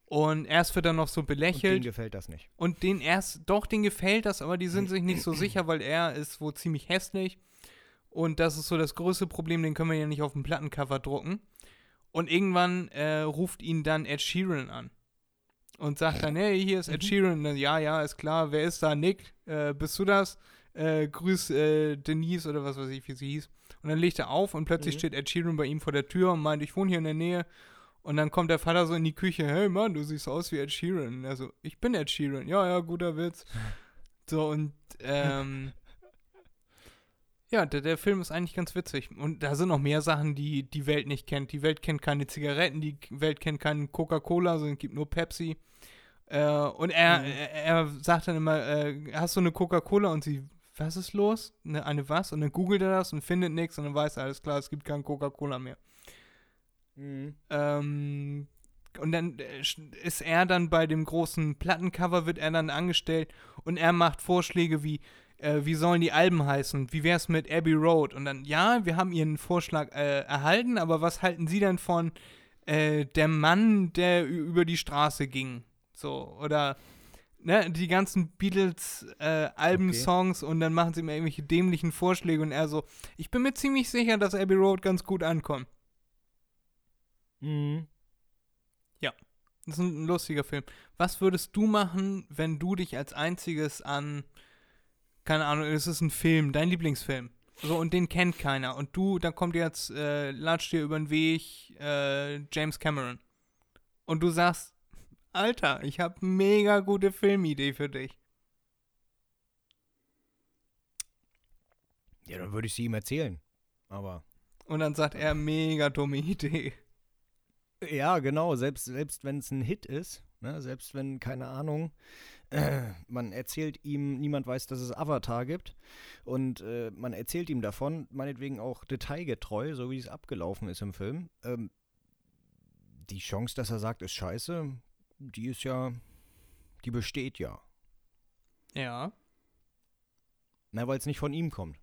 Und erst wird er noch so Und denen belächelt. gefällt das nicht. Und den erst, doch, den gefällt das, aber die sind sich nicht so sicher, weil er ist wohl ziemlich hässlich. Und das ist so das größte Problem, den können wir ja nicht auf dem Plattencover drucken. Und irgendwann äh, ruft ihn dann Ed Sheeran an. Und sagt dann, hey, hier ist Ed Sheeran. Und dann, ja, ja, ist klar, wer ist da? Nick, äh, bist du das? Äh, grüß äh, Denise oder was weiß ich, wie sie hieß. Und dann legt er auf und plötzlich Mhm. steht Ed Sheeran bei ihm vor der Tür und meint, ich wohne hier in der Nähe. Und dann kommt der Vater so in die Küche, hey Mann, du siehst aus wie Ed Sheeran. Und er so, ich bin Ed Sheeran. Ja, ja, guter Witz. So, und ähm, ja, der, der Film ist eigentlich ganz witzig. Und da sind noch mehr Sachen, die die Welt nicht kennt. Die Welt kennt keine Zigaretten, die Welt kennt keinen Coca-Cola, sondern es gibt nur Pepsi. Äh, und er, Mhm. er, er sagt dann immer, äh, hast du eine Coca-Cola? Und sie, was ist los? Eine, eine was? Und dann googelt er das und findet nichts und dann weiß er, alles klar, es gibt kein Coca-Cola mehr. Mhm. Ähm, und dann äh, ist er dann bei dem großen Plattencover, wird er dann angestellt und er macht Vorschläge wie, äh, wie sollen die Alben heißen? Wie wär's mit Abbey Road? Und dann, ja, wir haben ihren Vorschlag äh, erhalten, aber was halten Sie denn von äh, der Mann, der über die Straße ging? So, oder ne, die ganzen Beatles äh, Albensongs und dann machen sie mir irgendwelche dämlichen Vorschläge und er so, ich bin mir ziemlich sicher, dass Abbey Road ganz gut ankommt. Mhm. Das ist ein lustiger Film. Was würdest du machen, wenn du dich als einziges an, keine Ahnung, es ist ein Film, dein Lieblingsfilm. So, und den kennt keiner. Und du, dann kommt jetzt, äh, latscht dir über den Weg äh, James Cameron. Und du sagst, Alter, ich habe mega gute Filmidee für dich. Ja, dann würde ich sie ihm erzählen. Aber. Und dann sagt er, mega dumme Idee. Ja, genau. Selbst, selbst wenn es ein Hit ist, ne, selbst wenn, keine Ahnung, äh, man erzählt ihm, niemand weiß, dass es Avatar gibt. Und äh, man erzählt ihm davon, meinetwegen auch detailgetreu, so wie es abgelaufen ist im Film. Ähm, die Chance, dass er sagt, ist scheiße, die ist ja, die besteht ja. Ja. Na, weil es nicht von ihm kommt.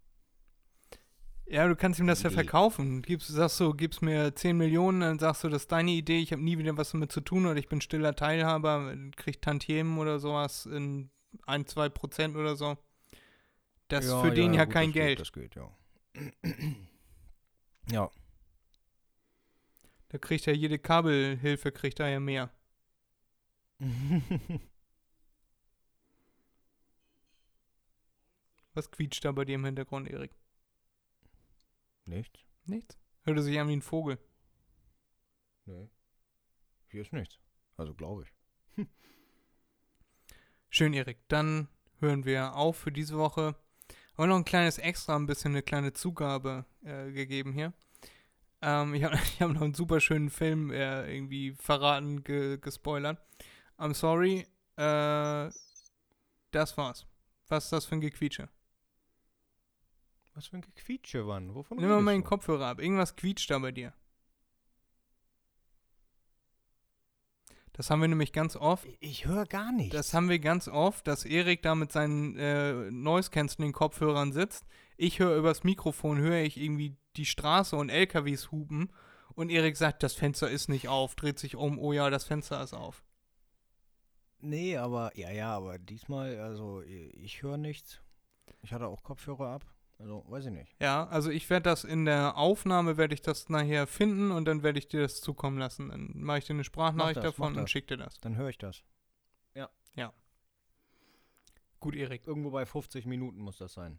Ja, du kannst ihm das ja verkaufen. Gibst, sagst du, gibst mir 10 Millionen, dann sagst du, das ist deine Idee, ich habe nie wieder was damit zu tun oder ich bin stiller Teilhaber, krieg Tantiemen oder sowas in 1, 2 Prozent oder so. Das ist für den ja gut, kein das Geld. Geht, das geht, ja. ja. Da kriegt er jede Kabelhilfe, kriegt er ja mehr. Was quietscht da bei dir im Hintergrund, Erik? Nichts? Nichts. Hörte sich an wie ein Vogel. Nee. Hier ist nichts. Also glaube ich. Schön, Erik. Dann hören wir auf für diese Woche. Aber noch ein kleines Extra, ein bisschen eine kleine Zugabe äh, gegeben hier. Ähm, ich habe hab noch einen super schönen Film äh, irgendwie verraten, ge gespoilert. I'm sorry. Äh, das war's. Was ist das für ein Gequietsche? Was für ein Gequietsche, Wann? Wovon Nimm mal meinen? Kopfhörer ab. Irgendwas quietscht da bei dir. Das haben wir nämlich ganz oft. Ich höre gar nichts. Das haben wir ganz oft, dass Erik da mit seinen äh, Noise Cancelling Kopfhörern sitzt. Ich höre übers Mikrofon, höre ich irgendwie die Straße und LKWs hupen und Erik sagt, das Fenster ist nicht auf, dreht sich um, oh ja, das Fenster ist auf. Nee, aber, ja, ja, aber diesmal, also ich höre nichts. Ich hatte auch Kopfhörer ab. Also, weiß ich nicht. Ja, also ich werde das in der Aufnahme, werde ich das nachher finden und dann werde ich dir das zukommen lassen. Dann mache ich dir eine Sprachnachricht das, davon und das. schicke dir das. Dann höre ich das. Gut, Erik. Irgendwo bei 50 Minuten muss das sein.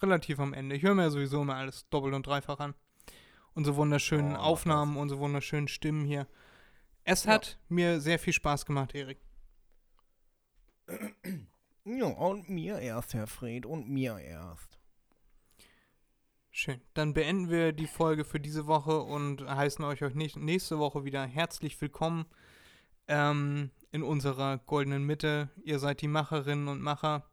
Relativ am Ende. Ich höre mir ja sowieso immer alles doppelt und dreifach an. Unsere wunderschönen Oh, Aufnahmen, unsere wunderschönen Stimmen hier. Es Ja. hat mir sehr viel Spaß gemacht, Erik. Ja, und mir erst, Herr Fred, und mir erst. Schön. Dann beenden wir die Folge für diese Woche und heißen euch nächste Woche wieder herzlich willkommen ähm, in unserer goldenen Mitte. Ihr seid die Macherinnen und Macher.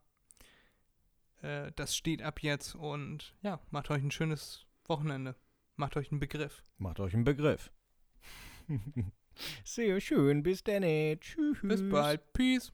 Äh, das steht ab jetzt und ja, macht euch ein schönes Wochenende. Macht euch einen Begriff. Macht euch einen Begriff. Sehr schön, bis dann. Tschüss. Bis bald. Peace.